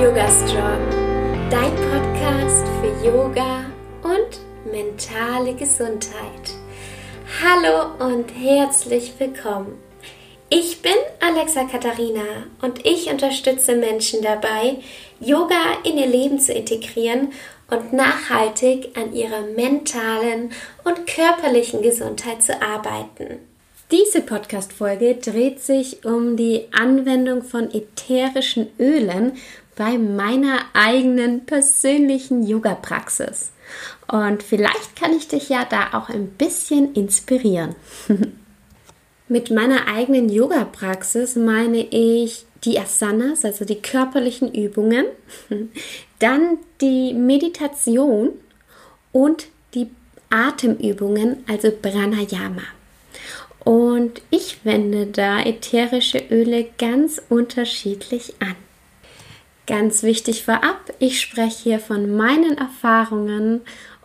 Yoga Strong, dein Podcast für Yoga und mentale Gesundheit. Hallo und herzlich willkommen. Ich bin Alexa Katharina und ich unterstütze Menschen dabei, Yoga in ihr Leben zu integrieren und nachhaltig an ihrer mentalen und körperlichen Gesundheit zu arbeiten. Diese Podcast-Folge dreht sich um die Anwendung von ätherischen Ölen bei meiner eigenen persönlichen Yoga-Praxis. Und vielleicht kann ich dich ja da auch ein bisschen inspirieren. Mit meiner eigenen Yoga-Praxis meine ich die Asanas, also die körperlichen Übungen, dann die Meditation und die Atemübungen, also Pranayama. Und ich wende da ätherische Öle ganz unterschiedlich an. Ganz wichtig vorab, ich spreche hier von meinen Erfahrungen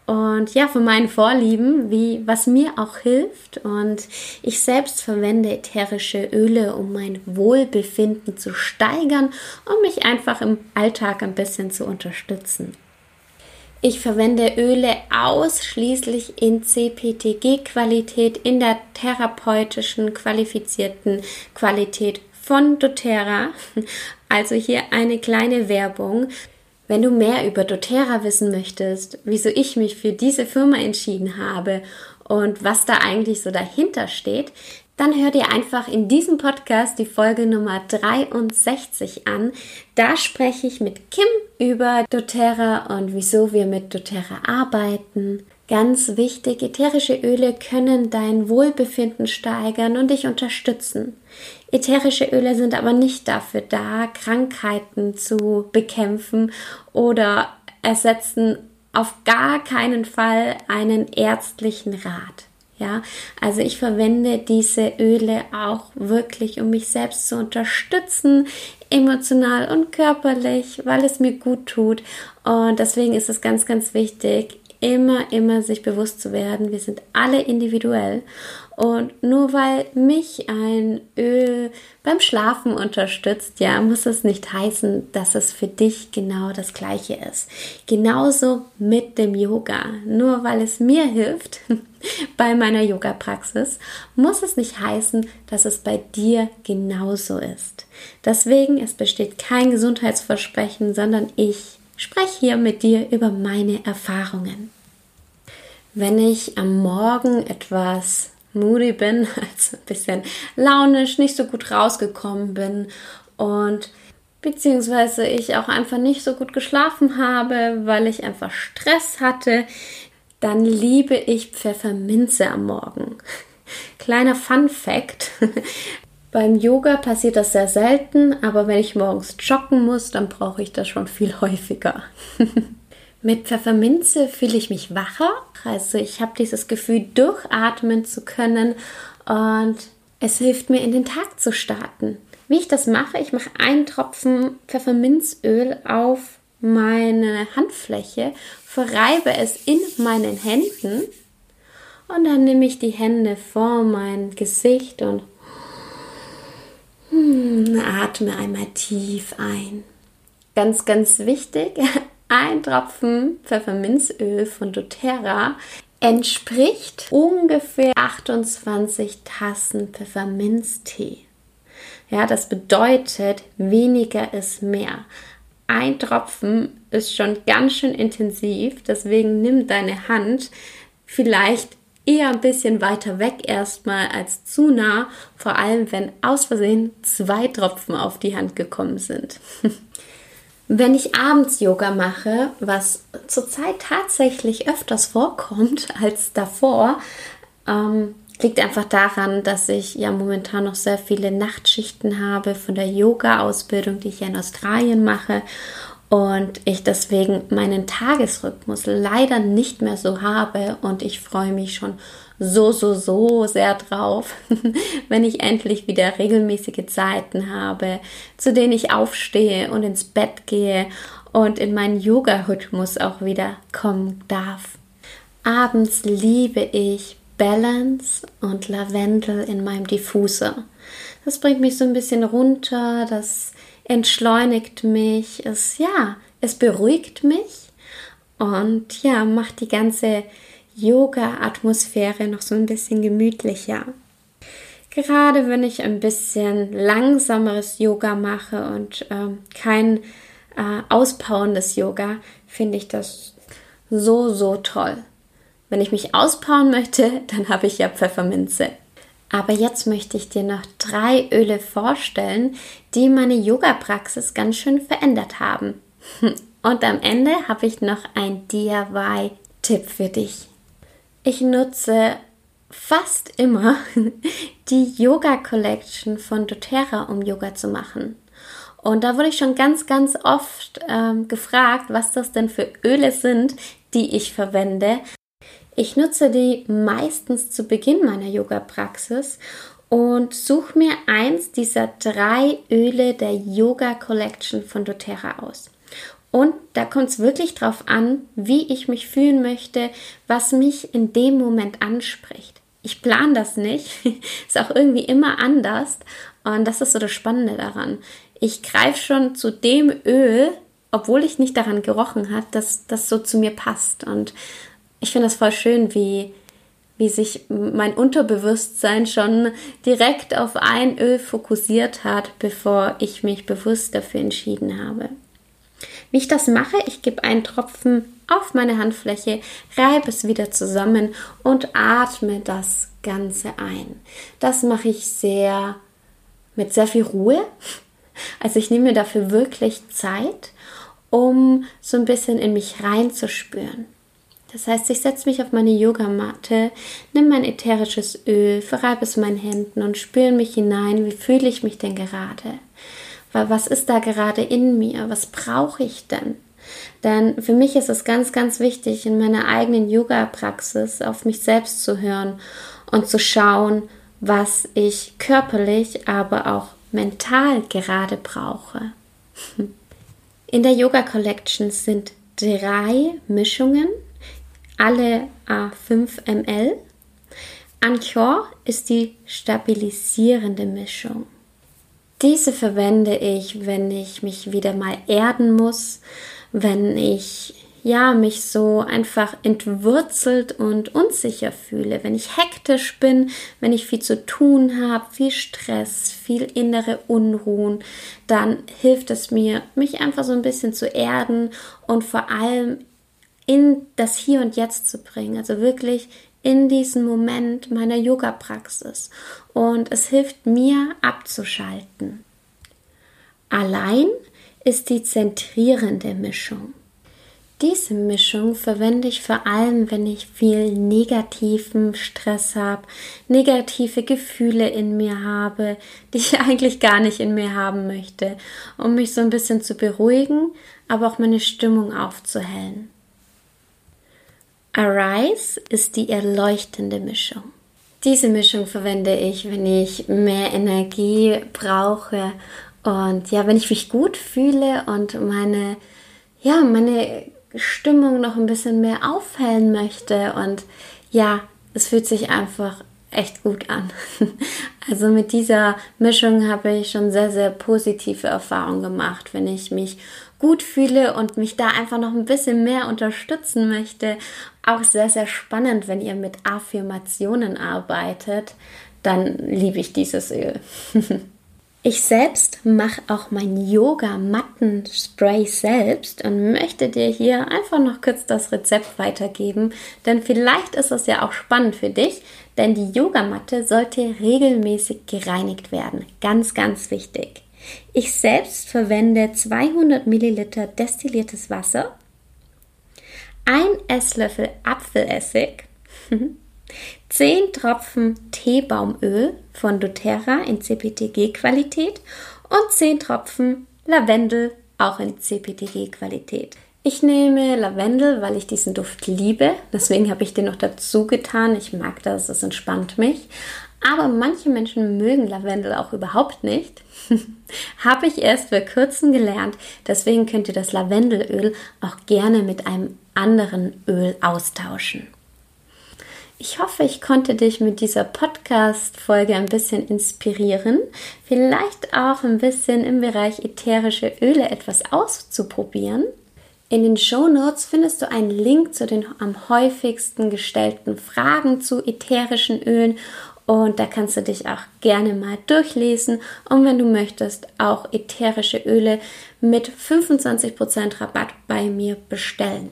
und ja, von meinen Vorlieben, wie was mir auch hilft. Und ich selbst verwende ätherische Öle, um mein Wohlbefinden zu steigern und mich einfach im Alltag ein bisschen zu unterstützen. Ich verwende Öle ausschließlich in CPTG-Qualität, in der therapeutischen qualifizierten Qualität von doTERRA. Also hier eine kleine Werbung. Wenn du mehr über doTERRA wissen möchtest, wieso ich mich für diese Firma entschieden habe und was da eigentlich so dahinter steht, dann hör dir einfach in diesem Podcast die Folge Nummer 63 an. Da spreche ich mit Kim über doTERRA und wieso wir mit doTERRA arbeiten. Ganz wichtig, ätherische Öle können dein Wohlbefinden steigern und dich unterstützen. Ätherische Öle sind aber nicht dafür da, Krankheiten zu bekämpfen oder ersetzen auf gar keinen Fall einen ärztlichen Rat. Ja, also ich verwende diese Öle auch wirklich, um mich selbst zu unterstützen, emotional und körperlich, weil es mir gut tut. Und deswegen ist es ganz, ganz wichtig, immer, immer sich bewusst zu werden, wir sind alle individuell und nur weil mich ein Öl beim Schlafen unterstützt, ja, muss es nicht heißen, dass es für dich genau das gleiche ist. Genauso mit dem Yoga. Nur weil es mir hilft bei meiner Yoga-Praxis, muss es nicht heißen, dass es bei dir genauso ist. Deswegen, es besteht kein Gesundheitsversprechen, sondern ich spreche hier mit dir über meine Erfahrungen. Wenn ich am Morgen etwas moody bin, also ein bisschen launisch, nicht so gut rausgekommen bin und beziehungsweise ich auch einfach nicht so gut geschlafen habe, weil ich einfach Stress hatte, dann liebe ich Pfefferminze am Morgen. Kleiner Fun Fact. Beim Yoga passiert das sehr selten, aber wenn ich morgens joggen muss, dann brauche ich das schon viel häufiger. Mit Pfefferminze fühle ich mich wacher. Also ich habe dieses Gefühl, durchatmen zu können und es hilft mir, in den Tag zu starten. Wie ich das mache, ich mache einen Tropfen Pfefferminzöl auf meine Handfläche, verreibe es in meinen Händen und dann nehme ich die Hände vor mein Gesicht und hm, atme einmal tief ein. Ganz, ganz wichtig, ein Tropfen Pfefferminzöl von doTERRA entspricht ungefähr 28 Tassen Pfefferminztee. Ja, das bedeutet, weniger ist mehr. Ein Tropfen ist schon ganz schön intensiv, deswegen nimm deine Hand vielleicht eher ein bisschen weiter weg erstmal als zu nah, vor allem wenn aus Versehen zwei Tropfen auf die Hand gekommen sind. Wenn ich abends Yoga mache, was zurzeit tatsächlich öfters vorkommt als davor, ähm, liegt einfach daran, dass ich ja momentan noch sehr viele Nachtschichten habe von der Yoga-Ausbildung, die ich in Australien mache und ich deswegen meinen Tagesrhythmus leider nicht mehr so habe und ich freue mich schon so, so, so sehr drauf, wenn ich endlich wieder regelmäßige Zeiten habe, zu denen ich aufstehe und ins Bett gehe und in meinen Yoga-Rhythmus auch wieder kommen darf. Abends liebe ich Balance und Lavendel in meinem Diffuser. Das bringt mich so ein bisschen runter, das entschleunigt mich, es ja, es beruhigt mich und ja, macht die ganze Yoga-Atmosphäre noch so ein bisschen gemütlicher. Gerade wenn ich ein bisschen langsameres Yoga mache und ähm, kein äh, auspowerndes Yoga, finde ich das so, so toll. Wenn ich mich auspowern möchte, dann habe ich ja Pfefferminze. Aber jetzt möchte ich dir noch drei Öle vorstellen, die meine Yoga-Praxis ganz schön verändert haben. Und am Ende habe ich noch ein DIY-Tipp für dich. Ich nutze fast immer die Yoga Collection von doTERRA, um Yoga zu machen. Und da wurde ich schon ganz, ganz oft ähm, gefragt, was das denn für Öle sind, die ich verwende. Ich nutze die meistens zu Beginn meiner Yoga-Praxis und suche mir eins dieser drei Öle der Yoga Collection von doTERRA aus. Und da kommt es wirklich drauf an, wie ich mich fühlen möchte, was mich in dem Moment anspricht. Ich plane das nicht, ist auch irgendwie immer anders und das ist so das Spannende daran. Ich greife schon zu dem Öl, obwohl ich nicht daran gerochen habe, dass das so zu mir passt. Und ich finde das voll schön, wie, wie sich mein Unterbewusstsein schon direkt auf ein Öl fokussiert hat, bevor ich mich bewusst dafür entschieden habe. Wie ich das mache, ich gebe einen Tropfen auf meine Handfläche, reibe es wieder zusammen und atme das Ganze ein. Das mache ich sehr mit sehr viel Ruhe. Also ich nehme mir dafür wirklich Zeit, um so ein bisschen in mich reinzuspüren. Das heißt, ich setze mich auf meine Yogamatte, nehme mein ätherisches Öl, verreibe es meinen Händen und spüre mich hinein, wie fühle ich mich denn gerade? was ist da gerade in mir? Was brauche ich denn? Denn für mich ist es ganz, ganz wichtig, in meiner eigenen Yoga-Praxis auf mich selbst zu hören und zu schauen, was ich körperlich, aber auch mental gerade brauche. In der Yoga Collection sind drei Mischungen, alle A5 ml. Anchor ist die stabilisierende Mischung. Diese verwende ich, wenn ich mich wieder mal erden muss, wenn ich ja mich so einfach entwurzelt und unsicher fühle, wenn ich hektisch bin, wenn ich viel zu tun habe, viel Stress, viel innere Unruhen, dann hilft es mir, mich einfach so ein bisschen zu erden und vor allem in das Hier und Jetzt zu bringen, also wirklich in diesen Moment meiner Yoga-Praxis. Und es hilft mir abzuschalten. Allein ist die zentrierende Mischung. Diese Mischung verwende ich vor allem, wenn ich viel negativen Stress habe, negative Gefühle in mir habe, die ich eigentlich gar nicht in mir haben möchte, um mich so ein bisschen zu beruhigen, aber auch meine Stimmung aufzuhellen. Arise ist die erleuchtende Mischung. Diese Mischung verwende ich, wenn ich mehr Energie brauche und ja, wenn ich mich gut fühle und meine ja, meine Stimmung noch ein bisschen mehr aufhellen möchte und ja, es fühlt sich einfach echt gut an. Also mit dieser Mischung habe ich schon sehr, sehr positive Erfahrungen gemacht, wenn ich mich gut fühle und mich da einfach noch ein bisschen mehr unterstützen möchte. Auch sehr, sehr spannend, wenn ihr mit Affirmationen arbeitet, dann liebe ich dieses Öl. Ich selbst mache auch mein Yoga-Matten-Spray selbst und möchte dir hier einfach noch kurz das Rezept weitergeben, denn vielleicht ist es ja auch spannend für dich, denn die Yogamatte sollte regelmäßig gereinigt werden. Ganz, ganz wichtig. Ich selbst verwende 200 Milliliter destilliertes Wasser, ein Esslöffel Apfelessig, 10 Tropfen Teebaumöl von doTERRA in CPTG-Qualität und 10 Tropfen Lavendel auch in CPTG-Qualität. Ich nehme Lavendel, weil ich diesen Duft liebe. Deswegen habe ich den noch dazu getan. Ich mag das, es entspannt mich. Aber manche Menschen mögen Lavendel auch überhaupt nicht. habe ich erst vor kurzem gelernt. Deswegen könnt ihr das Lavendelöl auch gerne mit einem anderen Öl austauschen. Ich hoffe, ich konnte dich mit dieser Podcast-Folge ein bisschen inspirieren, vielleicht auch ein bisschen im Bereich ätherische Öle etwas auszuprobieren. In den Show Notes findest du einen Link zu den am häufigsten gestellten Fragen zu ätherischen Ölen und da kannst du dich auch gerne mal durchlesen und wenn du möchtest auch ätherische Öle mit 25% Rabatt bei mir bestellen.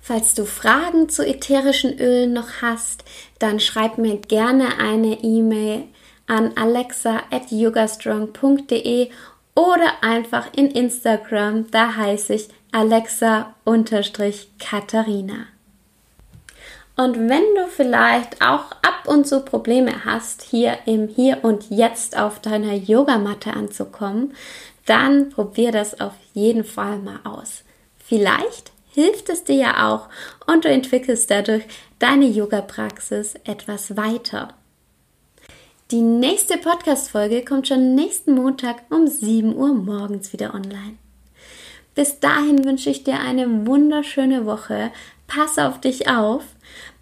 Falls du Fragen zu ätherischen Ölen noch hast, dann schreib mir gerne eine E-Mail an alexa@yogastrong.de oder einfach in Instagram, da heiße ich Alexa-Katharina. Und wenn du vielleicht auch und zu Probleme hast, hier im Hier und Jetzt auf deiner Yogamatte anzukommen, dann probier das auf jeden Fall mal aus. Vielleicht hilft es dir ja auch und du entwickelst dadurch deine Yoga-Praxis etwas weiter. Die nächste Podcast-Folge kommt schon nächsten Montag um 7 Uhr morgens wieder online. Bis dahin wünsche ich dir eine wunderschöne Woche. Pass auf dich auf.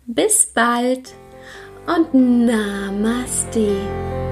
Bis bald und Namaste.